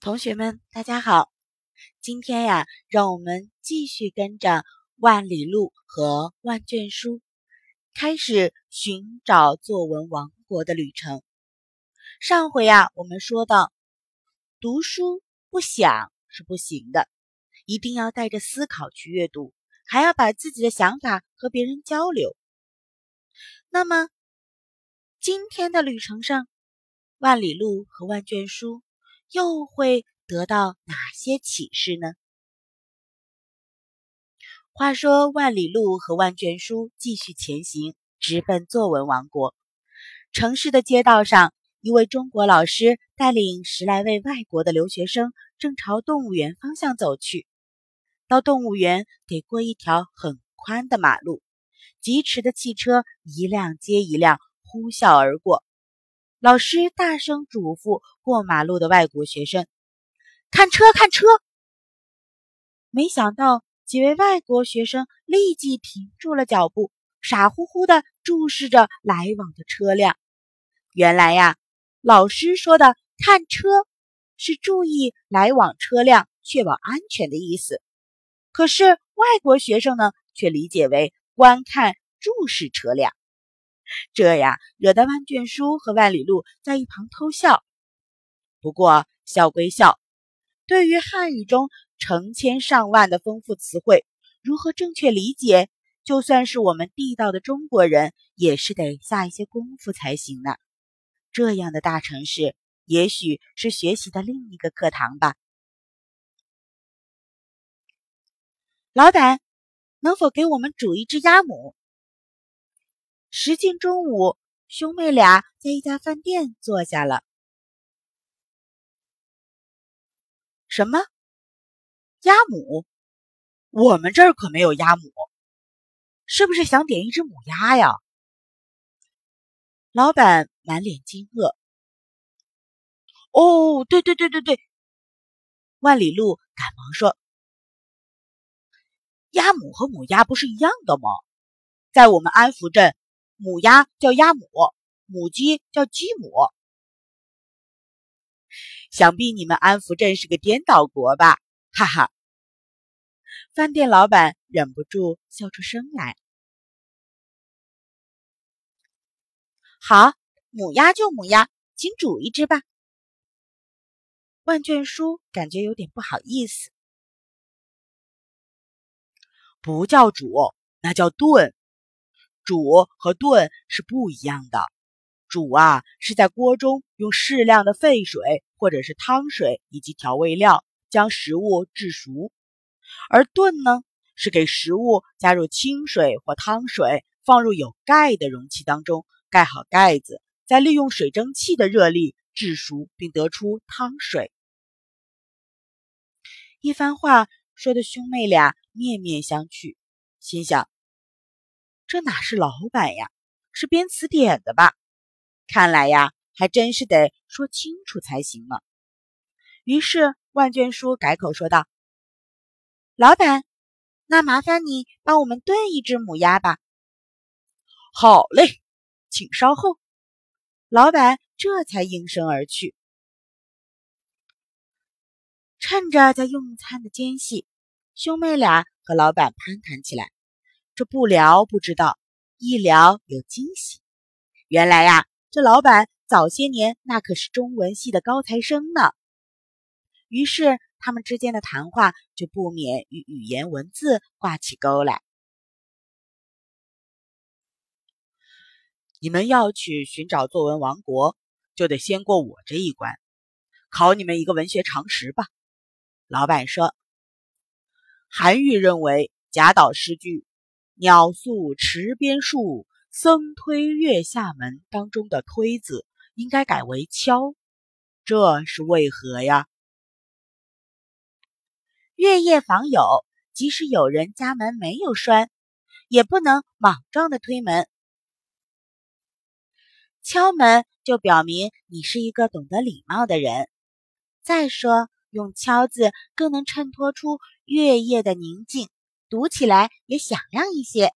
同学们，大家好！今天呀，让我们继续跟着万里路和万卷书，开始寻找作文王国的旅程。上回呀，我们说到，读书不想是不行的，一定要带着思考去阅读，还要把自己的想法和别人交流。那么，今天的旅程上，万里路和万卷书。又会得到哪些启示呢？话说，万里路和万卷书继续前行，直奔作文王国。城市的街道上，一位中国老师带领十来位外国的留学生，正朝动物园方向走去。到动物园得过一条很宽的马路，疾驰的汽车一辆接一辆呼啸而过。老师大声嘱咐过马路的外国学生：“看车，看车！”没想到几位外国学生立即停住了脚步，傻乎乎的注视着来往的车辆。原来呀，老师说的“看车”是注意来往车辆，确保安全的意思。可是外国学生呢，却理解为观看、注视车辆。这呀，惹得万卷书和万里路在一旁偷笑。不过笑归笑，对于汉语中成千上万的丰富词汇，如何正确理解，就算是我们地道的中国人，也是得下一些功夫才行呢。这样的大城市，也许是学习的另一个课堂吧。老板，能否给我们煮一只鸭母？时近中午，兄妹俩在一家饭店坐下了。什么？鸭母？我们这儿可没有鸭母，是不是想点一只母鸭呀？老板满脸惊愕。哦，对对对对对！万里路赶忙说：“鸭母和母鸭不是一样的吗？在我们安福镇。”母鸭叫鸭母，母鸡叫鸡母。想必你们安福镇是个颠倒国吧？哈哈！饭店老板忍不住笑出声来。好，母鸭就母鸭，请煮一只吧。万卷书感觉有点不好意思。不叫煮，那叫炖。煮和炖是不一样的。煮啊，是在锅中用适量的沸水或者是汤水以及调味料将食物制熟；而炖呢，是给食物加入清水或汤水，放入有盖的容器当中，盖好盖子，再利用水蒸气的热力制熟，并得出汤水。一番话说的兄妹俩面面相觑，心想。这哪是老板呀，是编词典的吧？看来呀，还真是得说清楚才行呢。于是万卷书改口说道：“老板，那麻烦你帮我们炖一只母鸭吧。”好嘞，请稍后。老板这才应声而去。趁着在用餐的间隙，兄妹俩和老板攀谈起来。这不聊不知道，一聊有惊喜。原来呀，这老板早些年那可是中文系的高材生呢。于是他们之间的谈话就不免与语言文字挂起钩来。你们要去寻找作文王国，就得先过我这一关，考你们一个文学常识吧。老板说：“韩愈认为贾岛诗句。”鸟宿池边树，僧推月下门当中的“推”字应该改为“敲”，这是为何呀？月夜访友，即使有人家门没有栓，也不能莽撞的推门。敲门就表明你是一个懂得礼貌的人。再说，用“敲”字更能衬托出月夜的宁静。读起来也响亮一些。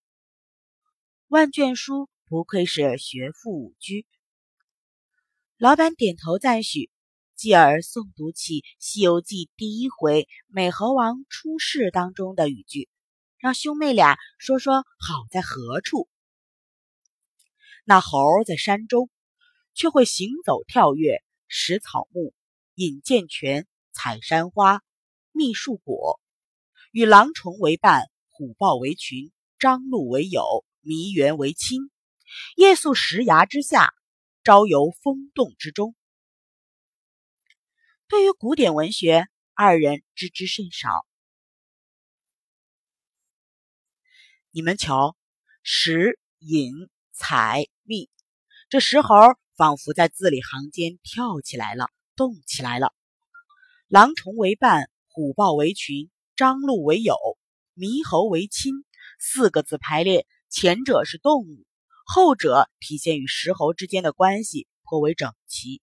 万卷书不愧是学富五车。老板点头赞许，继而诵读起《西游记》第一回美猴王出世当中的语句，让兄妹俩说说好在何处。那猴在山中，却会行走跳跃，食草木，饮涧泉，采山花，觅树果，与狼虫为伴，虎豹为群，张鹿为友，麋猿为亲，夜宿石崖之下，朝游风洞之中。对于古典文学，二人知之甚少。你们瞧，食、饮、采、觅，这石猴仿佛在字里行间跳起来了，动起来了。狼虫为伴，虎豹为群，张鹿为友，猕猴为亲。四个字排列，前者是动物，后者体现与石猴之间的关系颇为整齐。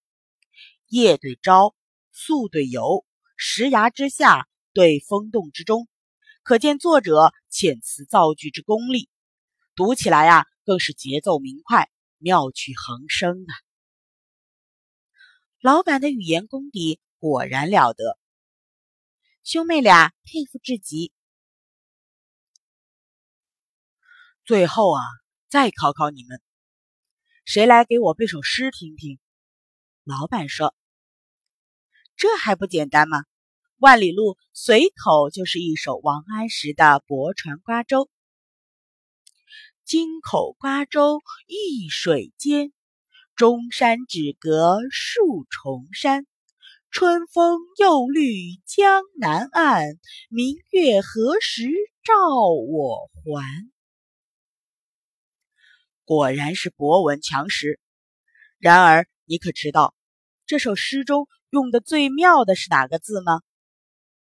夜对朝。宿对游，石崖之下对风洞之中，可见作者遣词造句之功力。读起来呀，更是节奏明快，妙趣横生啊！老板的语言功底果然了得，兄妹俩佩服至极。最后啊，再考考你们，谁来给我背首诗听听？老板说。这还不简单吗？万里路随口就是一首王安石的《泊船瓜洲》：“京口瓜洲一水间，中山只隔数重山。春风又绿江南岸，明月何时照我还？”果然是博闻强识。然而，你可知道这首诗中？用的最妙的是哪个字吗？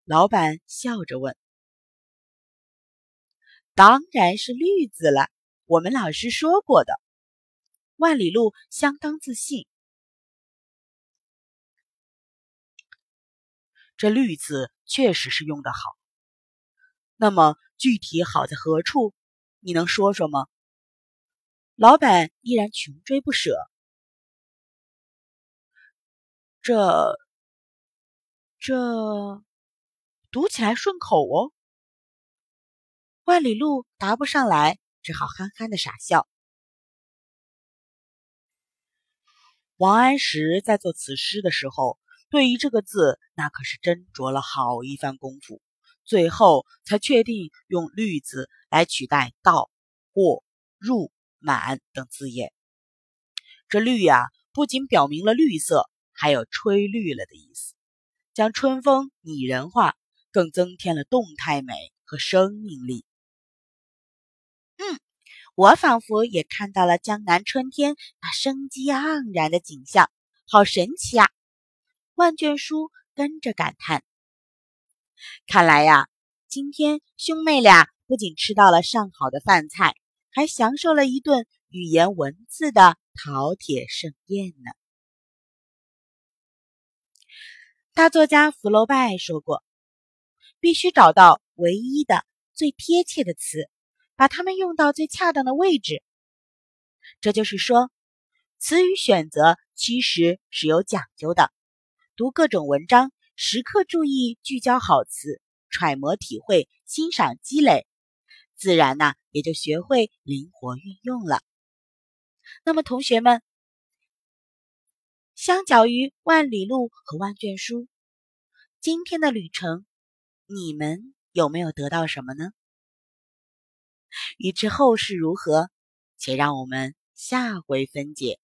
老板笑着问。当然是“绿”字了，我们老师说过的。万里路相当自信。这“绿”字确实是用的好。那么具体好在何处？你能说说吗？老板依然穷追不舍。这，这读起来顺口哦。万里路答不上来，只好憨憨的傻笑。王安石在做此诗的时候，对于这个字，那可是斟酌了好一番功夫，最后才确定用“绿”字来取代“到”“过”“入”“满”等字眼。这“绿”呀，不仅表明了绿色。还有吹绿了的意思，将春风拟人化，更增添了动态美和生命力。嗯，我仿佛也看到了江南春天那生机盎然的景象，好神奇啊！万卷书跟着感叹。看来呀，今天兄妹俩不仅吃到了上好的饭菜，还享受了一顿语言文字的饕餮盛宴呢。大作家福楼拜说过：“必须找到唯一的、最贴切的词，把它们用到最恰当的位置。”这就是说，词语选择其实是有讲究的。读各种文章，时刻注意聚焦好词，揣摩体会，欣赏积累，自然呢也就学会灵活运用了。那么，同学们。相较于万里路和万卷书，今天的旅程，你们有没有得到什么呢？欲知后事如何，且让我们下回分解。